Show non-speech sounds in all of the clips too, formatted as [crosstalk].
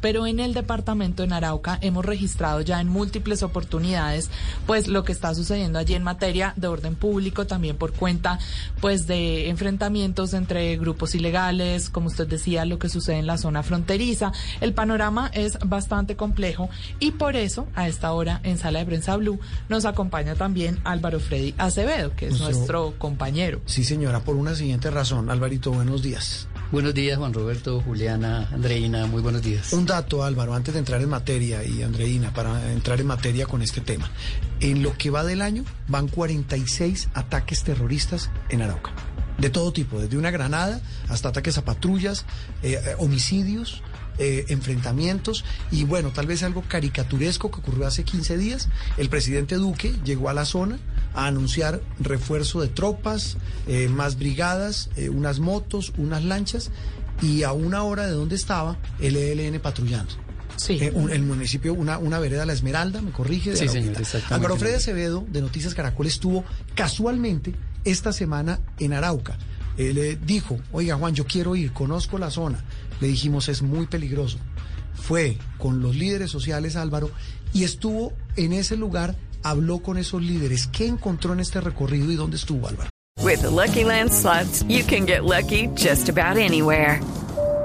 Pero en el departamento en Arauca hemos registrado ya en múltiples oportunidades pues lo que está sucediendo allí en materia de orden público, también por cuenta pues de enfrentamientos entre grupos ilegales, como usted decía, lo que sucede en la zona fronteriza. El panorama es bastante complejo y por eso a esta hora en Sala de Prensa Blue nos acompaña también Álvaro Freddy Acevedo, que es Nuestro- nuestro compañero. Sí, señora, por una siguiente razón. Alvarito, buenos días. Buenos días, Juan Roberto, Juliana, Andreina, muy buenos días. Un dato, Álvaro, antes de entrar en materia, y Andreina, para entrar en materia con este tema. En lo que va del año, van 46 ataques terroristas en Arauca. De todo tipo, desde una granada hasta ataques a patrullas, eh, eh, homicidios, eh, enfrentamientos. Y bueno, tal vez algo caricaturesco que ocurrió hace 15 días. El presidente Duque llegó a la zona a anunciar refuerzo de tropas, eh, más brigadas, eh, unas motos, unas lanchas. Y a una hora de donde estaba el ELN patrullando. Sí. Eh, un- el municipio, una, una vereda, La Esmeralda, me corrige. de Sí, señor. Álvaro Freddy Acevedo, de Noticias Caracol, estuvo casualmente esta semana en Arauca. Él eh, dijo, oiga Juan, yo quiero ir, conozco la zona. Le dijimos, es muy peligroso. Fue con los líderes sociales, Álvaro, y estuvo en ese lugar, habló con esos líderes. ¿Qué encontró en este recorrido y dónde estuvo, Álvaro? With the Lucky Land slots, you can get lucky just about anywhere.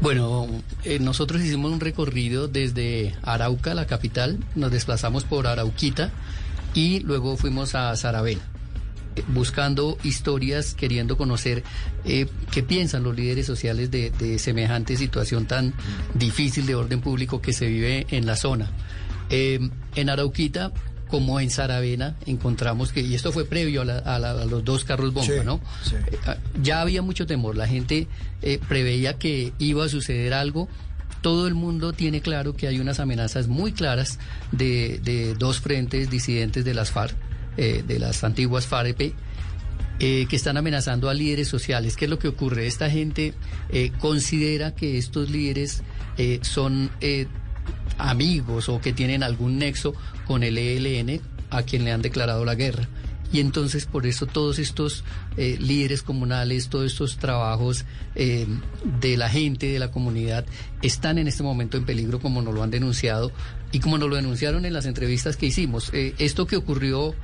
Bueno, eh, nosotros hicimos un recorrido desde Arauca, la capital, nos desplazamos por Arauquita y luego fuimos a Saravena, eh, buscando historias, queriendo conocer eh, qué piensan los líderes sociales de, de semejante situación tan difícil de orden público que se vive en la zona. Eh, en Arauquita, como en Saravena, encontramos que, y esto fue previo a, la- a la- a los dos carros bomba, Sí, ¿no? sí. Eh, ah, ya había mucho temor, la gente eh, preveía que iba a suceder algo. Todo el mundo tiene claro que hay unas amenazas muy claras de, de dos frentes disidentes de las FARC, eh, de las antiguas FAREP, eh, que están amenazando a líderes sociales. ¿Qué es lo que ocurre? Esta gente considera que estos líderes eh, son amigos o que tienen algún nexo con el ELN a quien le han declarado la guerra. Y entonces por eso todos estos eh, líderes comunales, todos estos trabajos eh, de la gente, de la comunidad, están en este momento en peligro como nos lo han denunciado y como nos lo denunciaron en las entrevistas que hicimos. Eh, esto que ocurrió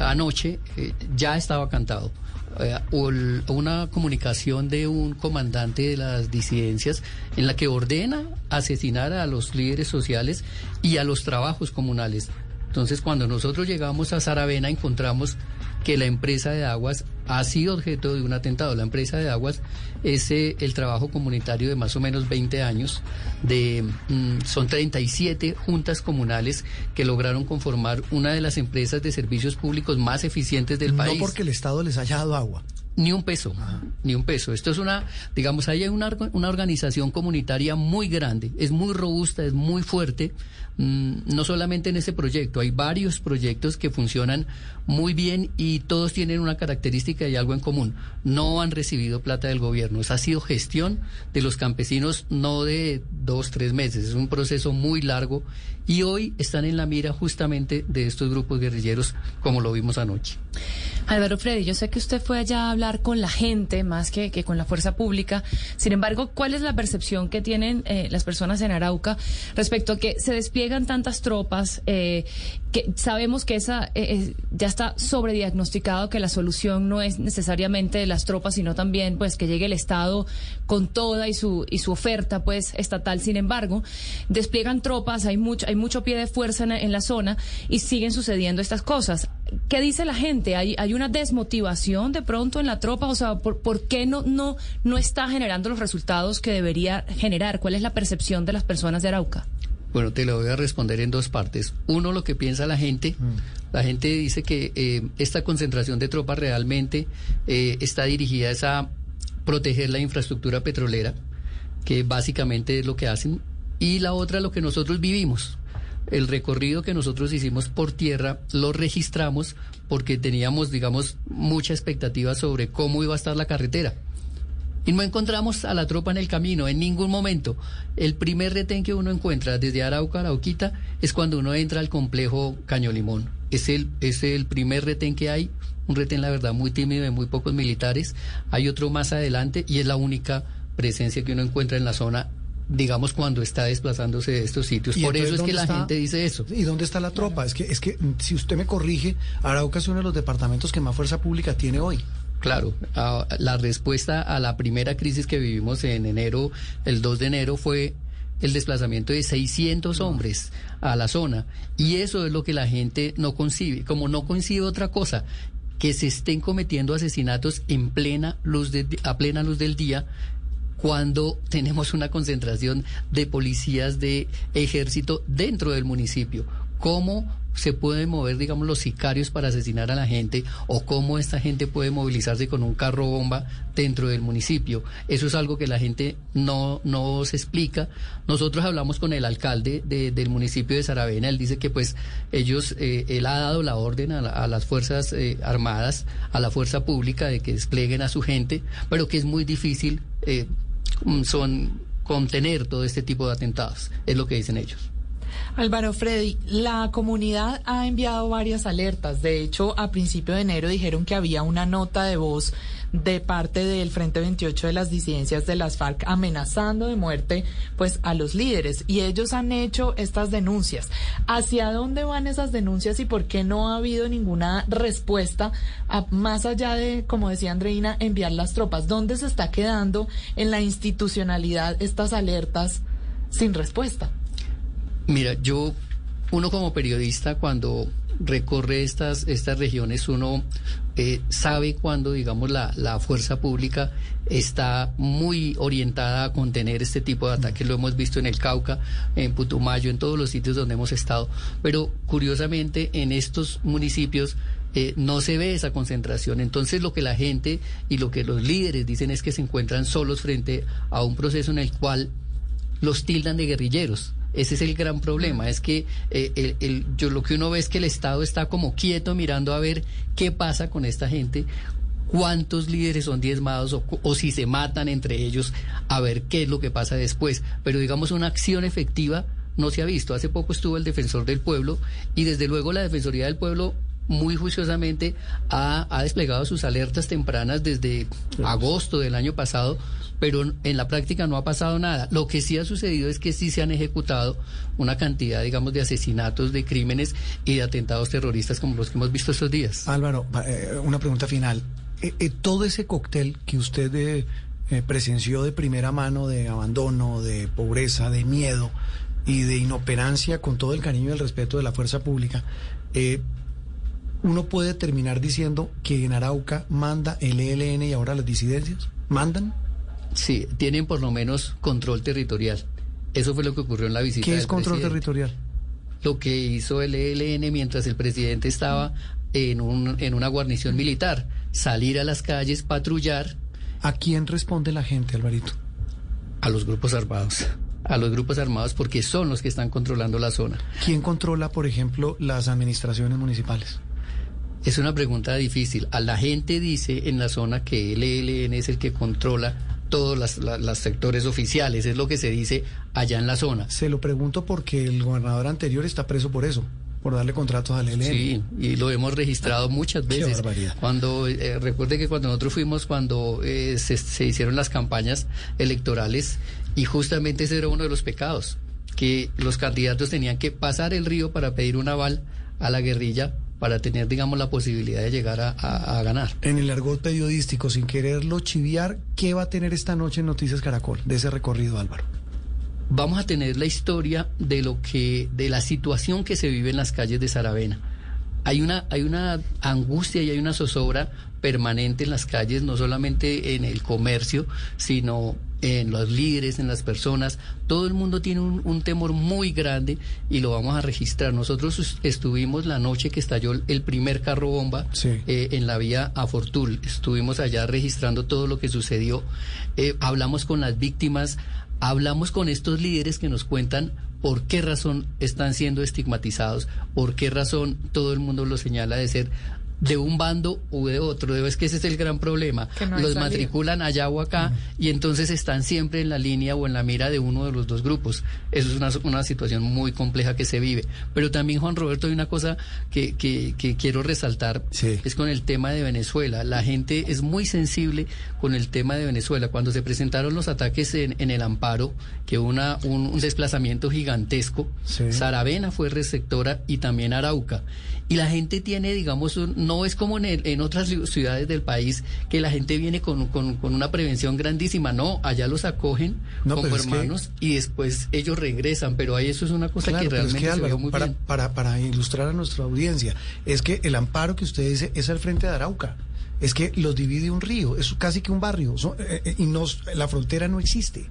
anoche eh, ya estaba cantado. Eh, una comunicación de un comandante de las disidencias en la que ordena asesinar a los líderes sociales y a los trabajos comunales. Entonces, cuando nosotros llegamos a Saravena, encontramos que la empresa de aguas ha sido objeto de un atentado. La empresa de aguas es eh, el trabajo comunitario de más o menos 20 años. De, mm, son 37 juntas comunales que lograron conformar una de las empresas de servicios públicos más eficientes del no país. porque el Estado les haya dado agua. Ni un peso, ni un peso. Esto es una, digamos, hay una, una organización comunitaria muy grande, es muy robusta, es muy fuerte, mm, no solamente en ese proyecto, hay varios proyectos que funcionan muy bien y todos tienen una característica y algo en común. No han recibido plata del gobierno, esa ha sido gestión de los campesinos no de dos, tres meses, es un proceso muy largo y hoy están en la mira justamente de estos grupos guerrilleros como lo vimos anoche. Álvaro Freddy, yo sé que usted fue allá a hablar con la gente más que, que con la fuerza pública. Sin embargo, ¿cuál es la percepción que tienen eh, las personas en Arauca respecto a que se despliegan tantas tropas eh, que sabemos que esa eh, eh, ya está sobrediagnosticado que la solución no es necesariamente las tropas sino también pues que llegue el Estado con toda y su y su oferta pues estatal sin embargo despliegan tropas hay mucho hay mucho pie de fuerza en la zona y siguen sucediendo estas cosas qué dice la gente hay hay una desmotivación de pronto en la tropa o sea por, por qué no no no está generando los resultados que debería generar cuál es la percepción de las personas de Arauca bueno, te lo voy a responder en dos partes. Uno, lo que piensa la gente. Mm. La gente dice que eh, esta concentración de tropas realmente eh, está dirigida a proteger la infraestructura petrolera, que básicamente es lo que hacen. Y la otra, lo que nosotros vivimos. El recorrido que nosotros hicimos por tierra lo registramos porque teníamos, digamos, mucha expectativa sobre cómo iba a estar la carretera. Y no encontramos a la tropa en el camino, en ningún momento. El primer retén que uno encuentra desde Arauca a Arauquita es cuando uno entra al complejo Caño Limón. Es el, es el primer retén que hay, un retén, la verdad, muy tímido, de muy pocos militares. Hay otro más adelante y es la única presencia que uno encuentra en la zona digamos cuando está desplazándose de estos sitios. Por eso es que la gente dice eso. ¿Y dónde está la tropa? Es que es que si usted me corrige, Arauca es uno de los departamentos que más fuerza pública tiene hoy. Claro, la respuesta a la primera crisis que vivimos en enero, el 2 de enero, fue el desplazamiento de 600 hombres a la zona. Y eso es lo que la gente no concibe. Como no concibe otra cosa, que se estén cometiendo asesinatos en plena luz de, a plena luz del día cuando tenemos una concentración de policías de ejército dentro del municipio. ¿Cómo se pueden mover, digamos, los sicarios para asesinar a la gente o cómo esta gente puede movilizarse con un carro bomba dentro del municipio. Eso es algo que la gente no, no se explica. Nosotros hablamos con el alcalde del municipio de Saravena, él dice que pues ellos, eh, él ha dado la orden a, las Fuerzas eh, Armadas, a la Fuerza Pública de que desplieguen a su gente, pero que es muy difícil eh, son contener todo este tipo de atentados, es lo que dicen ellos. Álvaro Freddy, la comunidad ha enviado varias alertas. De hecho, a principio de enero dijeron que había una nota de voz de parte del Frente 28 de las disidencias de las FARC amenazando de muerte pues a los líderes y ellos han hecho estas denuncias. ¿Hacia dónde van esas denuncias y por qué no ha habido ninguna respuesta más allá de, como decía Andreina, enviar las tropas? ¿Dónde se está quedando en la institucionalidad estas alertas sin respuesta? Mira, yo, uno como periodista, cuando recorre estas, estas regiones, uno eh, sabe cuando, digamos, la, la fuerza pública está muy orientada a contener este tipo de ataques. Lo hemos visto en el Cauca, en Putumayo, en todos los sitios donde hemos estado. Pero curiosamente, en estos municipios eh, no se ve esa concentración. Entonces lo que la gente y lo que los líderes dicen es que se encuentran solos frente a un proceso en el cual los tildan de guerrilleros. Ese es el gran problema, es que eh, el, yo lo que uno ve es que el Estado está como quieto mirando a ver qué pasa con esta gente, cuántos líderes son diezmados o, o, si se matan entre ellos, a ver qué es lo que pasa después. Pero digamos una acción efectiva no se ha visto. Hace poco estuvo el defensor del pueblo y desde luego la Defensoría del Pueblo muy juiciosamente ha, ha desplegado sus alertas tempranas desde agosto del año pasado pero en la práctica no ha pasado nada. Lo que sí ha sucedido es que sí se han ejecutado una cantidad, digamos, de asesinatos, de crímenes y de atentados terroristas como los que hemos visto estos días. Álvaro, eh, una pregunta final. Eh, eh, todo ese cóctel que usted presenció de primera mano de abandono, de pobreza, de miedo y de inoperancia con todo el cariño y el respeto de la fuerza pública, uno puede terminar diciendo que en Arauca manda el ELN y ahora las disidencias. ¿Mandan? Sí, tienen por lo menos control territorial. Eso fue lo que ocurrió en la visita. ¿Qué es control territorial? Lo que hizo el ELN mientras el presidente estaba en, un, en una guarnición militar, salir a las calles, patrullar. ¿A quién responde la gente, Alvarito? A los grupos armados. A los grupos armados porque son los que están controlando la zona. ¿Quién controla, por ejemplo, las administraciones municipales? Es una pregunta difícil. A la gente dice en la zona que el ELN es el que controla todos los sectores oficiales, es lo que se dice allá en la zona. Se lo pregunto porque el gobernador anterior está preso por eso por darle contratos al ELN. Sí, y lo hemos registrado muchas veces. Cuando eh, recuerde que cuando nosotros fuimos, cuando eh, se, se, hicieron las campañas electorales, y justamente ese era uno de los pecados, que los candidatos tenían que pasar el río para pedir un aval a la guerrilla para tener, digamos, la posibilidad de llegar a, a, ganar. En el argot periodístico, sin quererlo chiviar, ¿qué va a tener esta noche en Noticias Caracol de ese recorrido, Álvaro? Vamos a tener la historia de lo que, de la situación que se vive en las calles de Saravena. Hay una, hay una angustia y hay una zozobra permanente en las calles, no solamente en el comercio, sino en los líderes, en las personas. Todo el mundo tiene un, temor muy grande y lo vamos a registrar. Nosotros estuvimos la noche que estalló el primer carro bomba eh, en la vía a Fortul. Estuvimos allá registrando todo lo que sucedió. Eh, hablamos con las víctimas, hablamos con estos líderes que nos cuentan por qué razón están siendo estigmatizados, por qué razón todo el mundo los señala de ser de un bando u de otro. Es que ese es el gran problema. los matriculan allá o acá y entonces están siempre en la línea o en la mira de uno de los dos grupos. Eso es una, una situación muy compleja que se vive. Pero también, Juan Roberto, hay una cosa que, que, quiero resaltar, es con el tema de Venezuela. La gente es muy sensible con el tema de Venezuela. Cuando se presentaron los ataques en, en el amparo, que una, un, desplazamiento gigantesco, Saravena fue receptora y también Arauca. Y la gente tiene, digamos, un, no es como en, en, otras ciudades del país que la gente viene con, con, una prevención grandísima. No, allá los acogen como hermanos y después ellos regresan. Pero ahí eso es una cosa que realmente se muy para, bien. Para, para ilustrar a nuestra audiencia, es que el amparo que usted dice es al frente de Arauca. Es que los divide un río, es casi que un barrio. Eh, eh, y nos, la frontera no existe.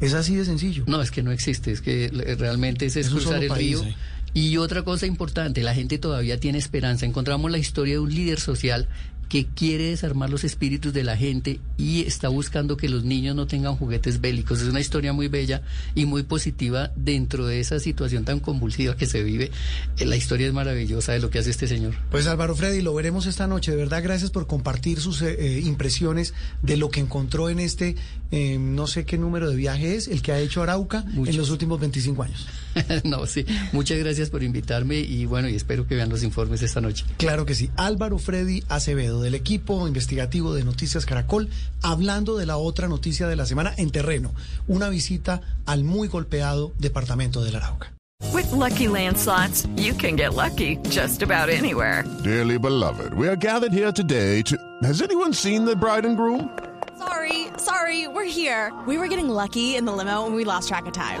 Es así de sencillo. No, es que no existe, es que realmente es, es cruzar el río. Eh. Y otra cosa importante, la gente todavía tiene esperanza. Encontramos la historia de un líder social que quiere desarmar los espíritus de la gente y está buscando que los niños no tengan juguetes bélicos. Es una historia muy bella y muy positiva dentro de esa situación tan convulsiva que se vive. Eh, la historia es maravillosa de lo que hace este señor. Pues Álvaro Freddy, lo veremos esta noche. De verdad, gracias por compartir sus eh, eh, impresiones de lo que encontró en este, no sé qué número de viaje es, el que ha hecho Arauca en los últimos 25 años. [laughs] no, sí. Muchas gracias por invitarme y bueno, y espero que vean los informes esta noche. Claro que sí. Álvaro Freddy Acevedo del equipo investigativo de Noticias Caracol, hablando de la otra noticia de la semana en terreno, una visita al muy golpeado departamento del Arauca. With lucky landslots, you can get lucky just about anywhere. Dearly beloved, we are gathered here today to. Has anyone seen the bride and groom? Sorry, sorry, we're here. We were getting lucky in the limo and we lost track of time.